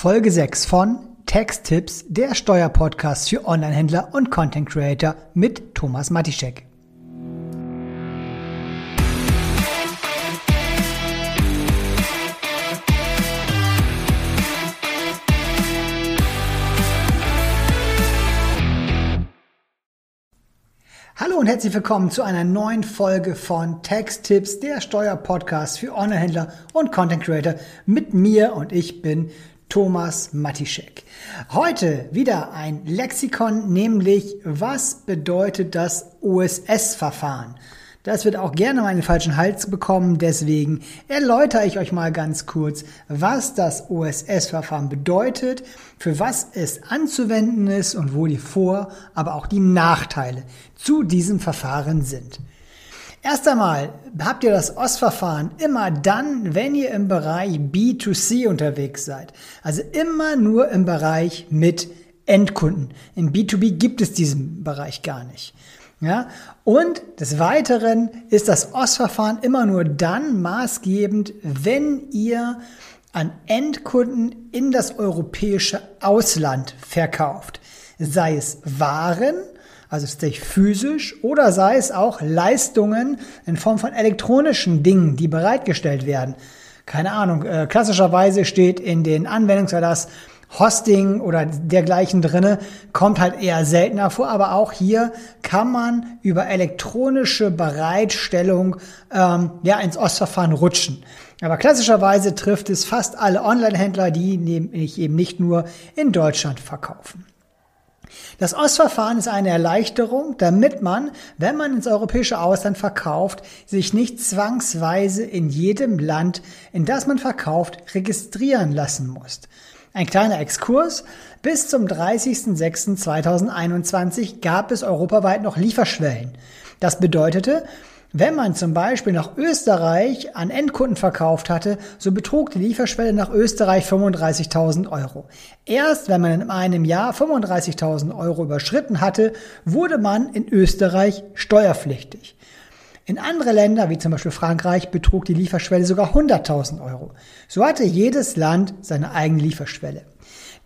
Folge 6 von Texttipps, der Steuerpodcast für Onlinehändler und Content Creator mit Thomas Matischek. Hallo und herzlich willkommen zu einer neuen Folge von Texttipps, der Steuerpodcast für Onlinehändler und Content Creator mit mir und ich bin Thomas Matischek. Heute wieder ein Lexikon, nämlich was bedeutet das OSS-Verfahren? Das wird auch gerne mal einen falschen Hals bekommen, deswegen erläutere ich euch mal ganz kurz, was das OSS-Verfahren bedeutet, für was es anzuwenden ist und wo die Vor-, aber auch die Nachteile zu diesem Verfahren sind. Erst einmal habt ihr das OS-Verfahren immer dann, wenn ihr im Bereich B2C unterwegs seid. Also immer nur im Bereich mit Endkunden. Im B2B gibt es diesen Bereich gar nicht. Ja? Und des Weiteren ist das OS-Verfahren immer nur dann maßgebend, wenn ihr an Endkunden in das europäische Ausland verkauft. Sei es Waren, also tatsächlich physisch, oder sei es auch Leistungen in Form von elektronischen Dingen, die bereitgestellt werden. Keine Ahnung, äh, klassischerweise steht in den Anwendungserlass Hosting oder dergleichen drinne, kommt halt eher seltener vor, aber auch hier kann man über elektronische Bereitstellung ähm, ja ins Ostverfahren rutschen. Aber klassischerweise trifft es fast alle Online-Händler, die nämlich eben nicht nur in Deutschland verkaufen. Das Ostverfahren ist eine Erleichterung, damit man, wenn man ins europäische Ausland verkauft, sich nicht zwangsweise in jedem Land, in das man verkauft, registrieren lassen muss. Ein kleiner Exkurs. Bis zum 30.06.2021 gab es europaweit noch Lieferschwellen. Das bedeutete, wenn man zum Beispiel nach Österreich an Endkunden verkauft hatte, so betrug die Lieferschwelle nach Österreich 35.000 Euro. Erst wenn man in einem Jahr 35.000 Euro überschritten hatte, wurde man in Österreich steuerpflichtig. In andere Länder, wie zum Beispiel Frankreich, betrug die Lieferschwelle sogar 100.000 Euro. So hatte jedes Land seine eigene Lieferschwelle.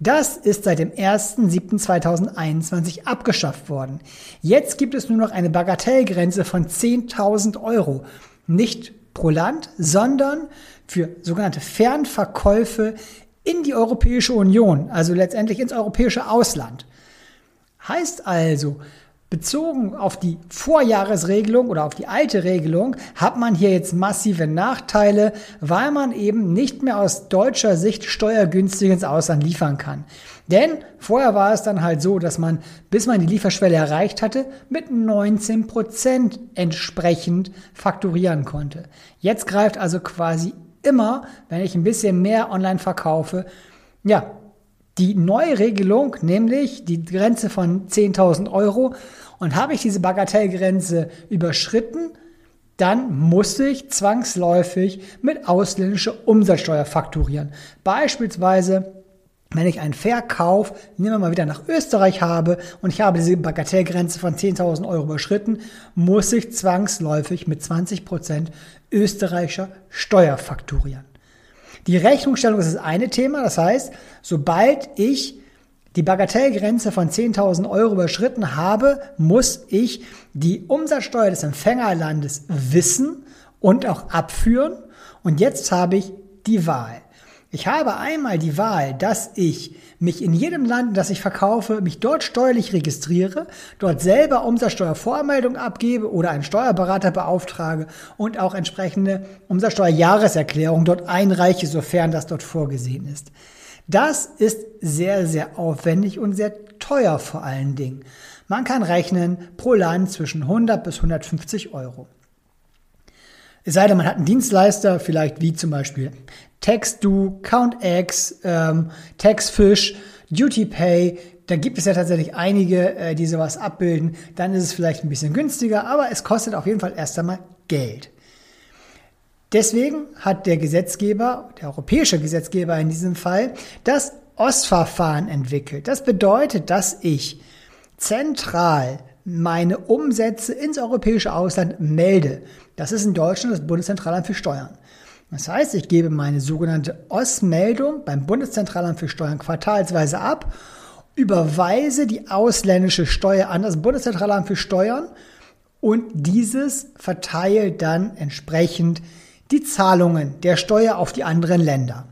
Das ist seit dem 1.7.2021 abgeschafft worden. Jetzt gibt es nur noch eine Bagatellgrenze von 10.000 Euro. Nicht pro Land, sondern für sogenannte Fernverkäufe in die Europäische Union, also letztendlich ins europäische Ausland. Heißt also, Bezogen auf die Vorjahresregelung oder auf die alte Regelung hat man hier jetzt massive Nachteile, weil man eben nicht mehr aus deutscher Sicht steuergünstig ins Ausland liefern kann. Denn vorher war es dann halt so, dass man, bis man die Lieferschwelle erreicht hatte, mit 19 Prozent entsprechend fakturieren konnte. Jetzt greift also quasi immer, wenn ich ein bisschen mehr online verkaufe, ja, die neue Regelung, nämlich die Grenze von 10.000 Euro. Und habe ich diese Bagatellgrenze überschritten, dann muss ich zwangsläufig mit ausländischer Umsatzsteuer fakturieren. Beispielsweise wenn ich einen Verkauf, nehmen wir mal wieder nach Österreich habe und ich habe diese Bagatellgrenze von 10.000 Euro überschritten, muss ich zwangsläufig mit 20% österreichischer Steuer fakturieren. Die Rechnungsstellung ist das eine Thema. Das heißt, sobald ich die Bagatellgrenze von 10.000 Euro überschritten habe, muss ich die Umsatzsteuer des Empfängerlandes wissen und auch abführen. Und jetzt habe ich die Wahl. Ich habe einmal die Wahl, dass ich mich in jedem Land, das ich verkaufe, mich dort steuerlich registriere, dort selber Umsatzsteuervormeldung abgebe oder einen Steuerberater beauftrage und auch entsprechende Umsatzsteuerjahreserklärung dort einreiche, sofern das dort vorgesehen ist. Das ist sehr, sehr aufwendig und sehr teuer vor allen Dingen. Man kann rechnen pro Land zwischen 100 bis 150 Euro. Es sei denn, man hat einen Dienstleister, vielleicht wie zum Beispiel TaxDo, CountX, ähm, TaxFish, DutyPay. Da gibt es ja tatsächlich einige, äh, die sowas abbilden. Dann ist es vielleicht ein bisschen günstiger, aber es kostet auf jeden Fall erst einmal Geld. Deswegen hat der Gesetzgeber, der europäische Gesetzgeber in diesem Fall, das OS-Verfahren entwickelt. Das bedeutet, dass ich zentral meine Umsätze ins europäische Ausland melde. Das ist in Deutschland das Bundeszentralamt für Steuern. Das heißt, ich gebe meine sogenannte OS-Meldung beim Bundeszentralamt für Steuern quartalsweise ab, überweise die ausländische Steuer an das Bundeszentralamt für Steuern und dieses verteilt dann entsprechend die Zahlungen der Steuer auf die anderen Länder.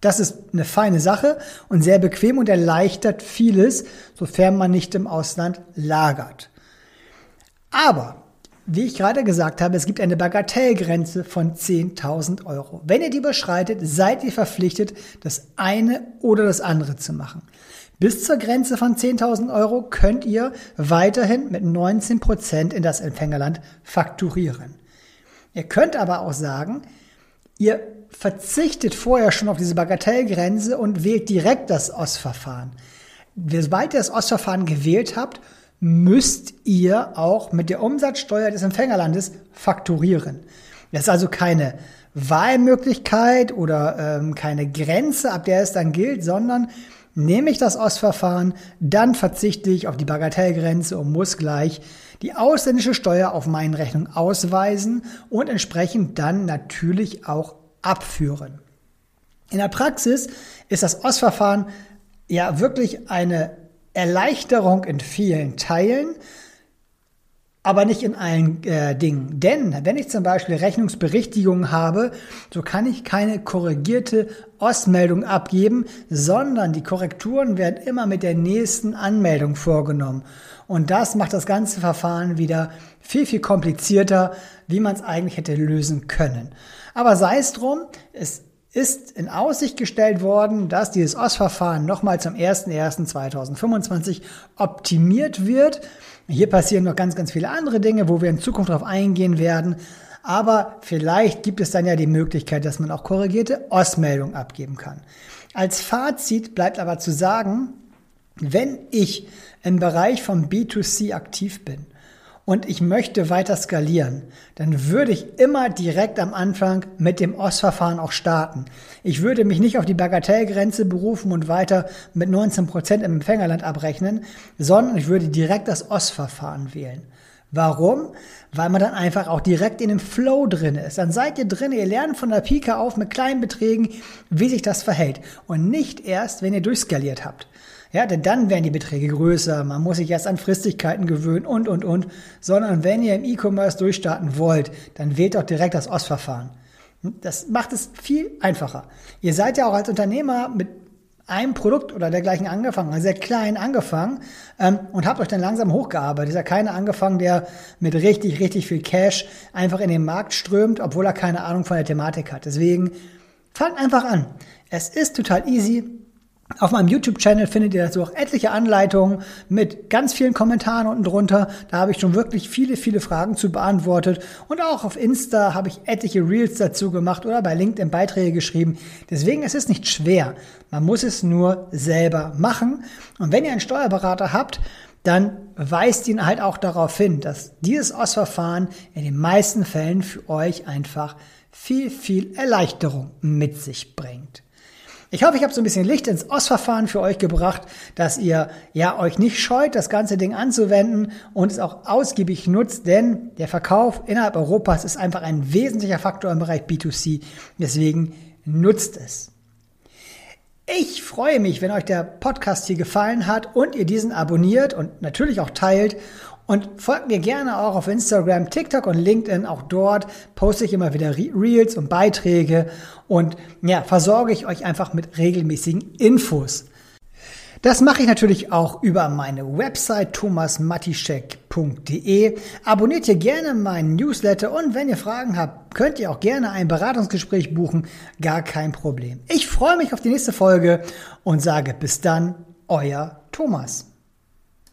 Das ist eine feine Sache und sehr bequem und erleichtert vieles, sofern man nicht im Ausland lagert. Aber, wie ich gerade gesagt habe, es gibt eine Bagatellgrenze von 10.000 Euro. Wenn ihr die überschreitet, seid ihr verpflichtet, das eine oder das andere zu machen. Bis zur Grenze von 10.000 Euro könnt ihr weiterhin mit 19 Prozent in das Empfängerland fakturieren. Ihr könnt aber auch sagen, ihr verzichtet vorher schon auf diese Bagatellgrenze und wählt direkt das OS-Verfahren. Sobald ihr das OS-Verfahren gewählt habt, müsst ihr auch mit der Umsatzsteuer des Empfängerlandes fakturieren. Das ist also keine Wahlmöglichkeit oder ähm, keine Grenze, ab der es dann gilt, sondern Nehme ich das OS-Verfahren, dann verzichte ich auf die Bagatellgrenze und muss gleich die ausländische Steuer auf meine Rechnung ausweisen und entsprechend dann natürlich auch abführen. In der Praxis ist das OS-Verfahren ja wirklich eine Erleichterung in vielen Teilen, aber nicht in allen äh, Dingen. Denn wenn ich zum Beispiel Rechnungsberichtigungen habe, so kann ich keine korrigierte OS-Meldung abgeben, sondern die Korrekturen werden immer mit der nächsten Anmeldung vorgenommen. Und das macht das ganze Verfahren wieder viel, viel komplizierter, wie man es eigentlich hätte lösen können. Aber sei es drum, es ist in Aussicht gestellt worden, dass dieses OS-Verfahren nochmal zum 01.01.2025 optimiert wird. Hier passieren noch ganz, ganz viele andere Dinge, wo wir in Zukunft darauf eingehen werden. Aber vielleicht gibt es dann ja die Möglichkeit, dass man auch korrigierte OS-Meldungen abgeben kann. Als Fazit bleibt aber zu sagen, wenn ich im Bereich vom B2C aktiv bin und ich möchte weiter skalieren, dann würde ich immer direkt am Anfang mit dem OS-Verfahren auch starten. Ich würde mich nicht auf die Bagatellgrenze berufen und weiter mit 19 Prozent im Empfängerland abrechnen, sondern ich würde direkt das OS-Verfahren wählen. Warum? Weil man dann einfach auch direkt in dem Flow drin ist. Dann seid ihr drin, ihr lernt von der Pika auf mit kleinen Beträgen, wie sich das verhält. Und nicht erst, wenn ihr durchskaliert habt. Ja, denn dann werden die Beträge größer, man muss sich erst an Fristigkeiten gewöhnen und, und, und. Sondern wenn ihr im E-Commerce durchstarten wollt, dann wählt doch direkt das OS-Verfahren. Das macht es viel einfacher. Ihr seid ja auch als Unternehmer mit einem Produkt oder dergleichen angefangen, also sehr klein angefangen ähm, und habt euch dann langsam hochgearbeitet. Ist ja keiner angefangen, der mit richtig, richtig viel Cash einfach in den Markt strömt, obwohl er keine Ahnung von der Thematik hat. Deswegen fangt einfach an. Es ist total easy. Auf meinem YouTube-Channel findet ihr dazu auch etliche Anleitungen mit ganz vielen Kommentaren unten drunter. Da habe ich schon wirklich viele, viele Fragen zu beantwortet. Und auch auf Insta habe ich etliche Reels dazu gemacht oder bei LinkedIn Beiträge geschrieben. Deswegen es ist es nicht schwer. Man muss es nur selber machen. Und wenn ihr einen Steuerberater habt, dann weist ihn halt auch darauf hin, dass dieses OS-Verfahren in den meisten Fällen für euch einfach viel, viel Erleichterung mit sich bringt. Ich hoffe, ich habe so ein bisschen Licht ins OS-Verfahren für euch gebracht, dass ihr ja euch nicht scheut, das ganze Ding anzuwenden und es auch ausgiebig nutzt, denn der Verkauf innerhalb Europas ist einfach ein wesentlicher Faktor im Bereich B2C. Deswegen nutzt es. Ich freue mich, wenn euch der Podcast hier gefallen hat und ihr diesen abonniert und natürlich auch teilt und folgt mir gerne auch auf Instagram, TikTok und LinkedIn. Auch dort poste ich immer wieder Reels und Beiträge und ja, versorge ich euch einfach mit regelmäßigen Infos. Das mache ich natürlich auch über meine Website thomasmatischek.de. Abonniert hier gerne meinen Newsletter und wenn ihr Fragen habt, könnt ihr auch gerne ein Beratungsgespräch buchen. Gar kein Problem. Ich freue mich auf die nächste Folge und sage bis dann, euer Thomas.